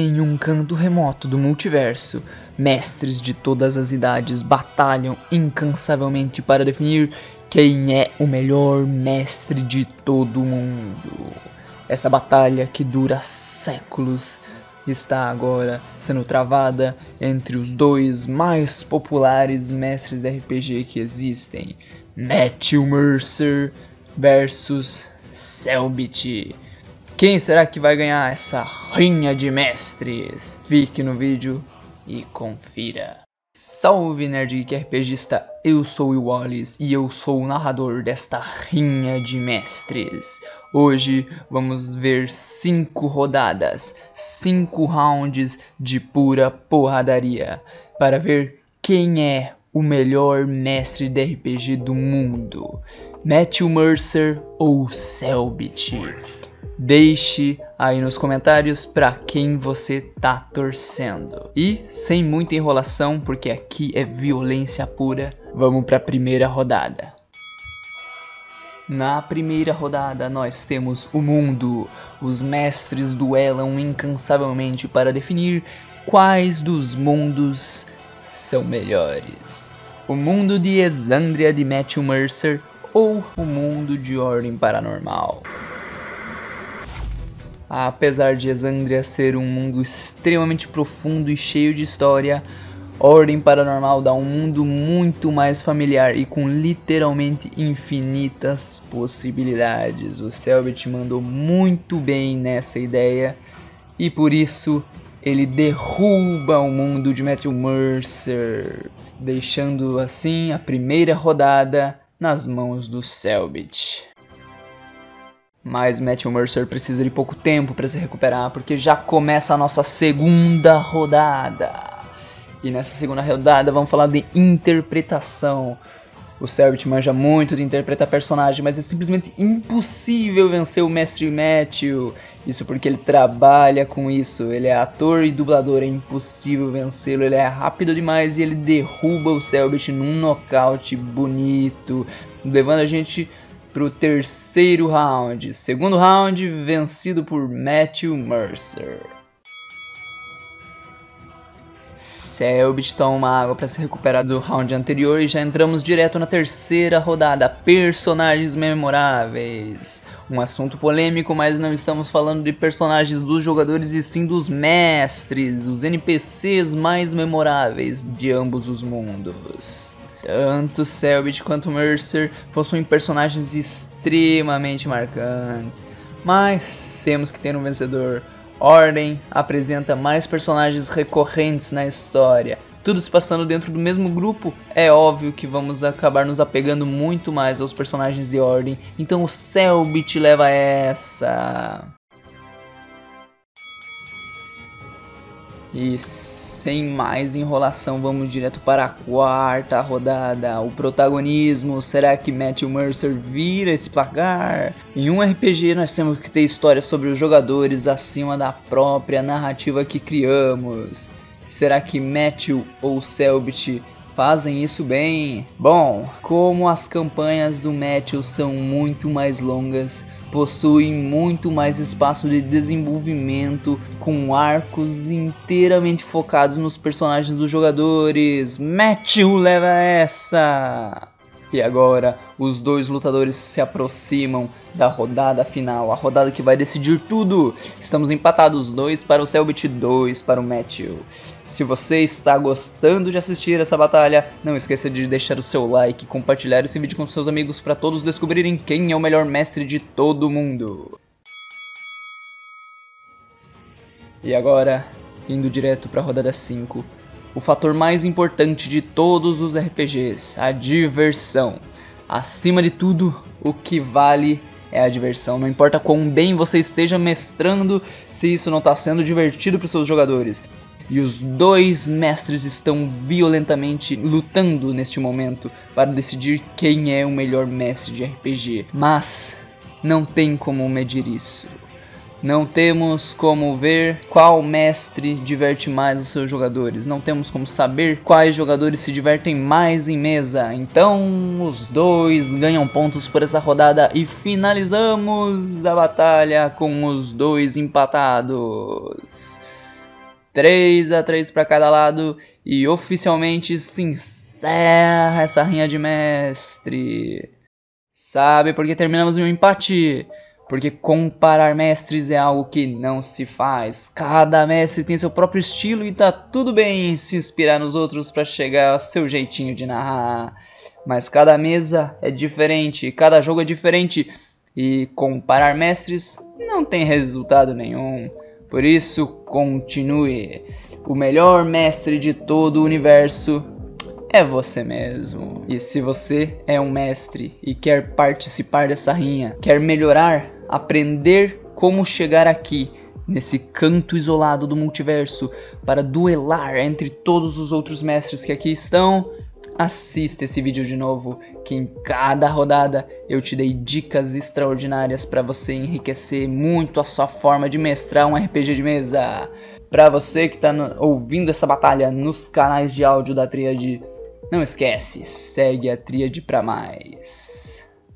Em um canto remoto do multiverso, mestres de todas as idades batalham incansavelmente para definir quem é o melhor mestre de todo o mundo. Essa batalha que dura séculos está agora sendo travada entre os dois mais populares mestres de RPG que existem, Matthew Mercer versus Selbit. Quem será que vai ganhar essa rinha de mestres? Fique no vídeo e confira. Salve Nerd Geek RPGista, eu sou o Wallace e eu sou o narrador desta rinha de mestres. Hoje vamos ver 5 rodadas, 5 rounds de pura porradaria para ver quem é o melhor mestre de RPG do mundo, Matthew Mercer ou Selbit. Deixe aí nos comentários para quem você tá torcendo. E sem muita enrolação, porque aqui é violência pura, vamos para a primeira rodada. Na primeira rodada, nós temos o mundo. Os mestres duelam incansavelmente para definir quais dos mundos são melhores. O mundo de Exandria de Matthew Mercer ou o mundo de Ordem Paranormal. Apesar de Exandria ser um mundo extremamente profundo e cheio de história, Ordem Paranormal dá um mundo muito mais familiar e com literalmente infinitas possibilidades. O Selbit mandou muito bem nessa ideia e por isso ele derruba o mundo de Matthew Mercer, deixando assim a primeira rodada nas mãos do Selbit. Mas Matthew Mercer precisa de pouco tempo para se recuperar, porque já começa a nossa segunda rodada. E nessa segunda rodada vamos falar de interpretação. O Selbit manja muito de interpretar personagem, mas é simplesmente impossível vencer o Mestre Matthew. Isso porque ele trabalha com isso. Ele é ator e dublador, é impossível vencê-lo. Ele é rápido demais e ele derruba o Selbit num nocaute bonito, levando a gente pro terceiro round. Segundo round, vencido por Matthew Mercer. Selbit toma água para se recuperar do round anterior e já entramos direto na terceira rodada. Personagens memoráveis. Um assunto polêmico, mas não estamos falando de personagens dos jogadores e sim dos mestres, os NPCs mais memoráveis de ambos os mundos. Tanto Selbit quanto Mercer possuem personagens extremamente marcantes, mas temos que ter um vencedor. Ordem apresenta mais personagens recorrentes na história. Tudo se passando dentro do mesmo grupo, é óbvio que vamos acabar nos apegando muito mais aos personagens de Ordem. Então o Selbit leva essa. E sem mais enrolação, vamos direto para a quarta rodada. O protagonismo, será que Matthew Mercer vira esse placar? Em um RPG nós temos que ter histórias sobre os jogadores acima da própria narrativa que criamos. Será que Matthew ou Selbit fazem isso bem? Bom, como as campanhas do Matthew são muito mais longas, possuem muito mais espaço de desenvolvimento, com arcos inteiramente focados nos personagens dos jogadores. Matthew leva essa! E agora, os dois lutadores se aproximam da rodada final, a rodada que vai decidir tudo. Estamos empatados, 2 para o Selbit, 2 para o Matthew. Se você está gostando de assistir essa batalha, não esqueça de deixar o seu like e compartilhar esse vídeo com seus amigos para todos descobrirem quem é o melhor mestre de todo mundo. E agora, indo direto para a rodada 5, o fator mais importante de todos os RPGs, a diversão. Acima de tudo, o que vale é a diversão. Não importa quão bem você esteja mestrando, se isso não está sendo divertido para os seus jogadores. E os dois mestres estão violentamente lutando neste momento para decidir quem é o melhor mestre de RPG. Mas não tem como medir isso. Não temos como ver qual mestre diverte mais os seus jogadores. Não temos como saber quais jogadores se divertem mais em mesa. Então, os dois ganham pontos por essa rodada e finalizamos a batalha com os dois empatados. 3 a 3 para cada lado e oficialmente se encerra essa rinha de mestre. Sabe por que terminamos em um empate? Porque comparar mestres é algo que não se faz. Cada mestre tem seu próprio estilo e tá tudo bem se inspirar nos outros para chegar ao seu jeitinho de narrar. Mas cada mesa é diferente, cada jogo é diferente e comparar mestres não tem resultado nenhum. Por isso, continue. O melhor mestre de todo o universo é você mesmo. E se você é um mestre e quer participar dessa rinha, quer melhorar, aprender como chegar aqui, nesse canto isolado do multiverso, para duelar entre todos os outros mestres que aqui estão, assista esse vídeo de novo, que em cada rodada eu te dei dicas extraordinárias para você enriquecer muito a sua forma de mestrar um RPG de mesa. Para você que está ouvindo essa batalha nos canais de áudio da Tríade, não esquece, segue a Tríade para mais.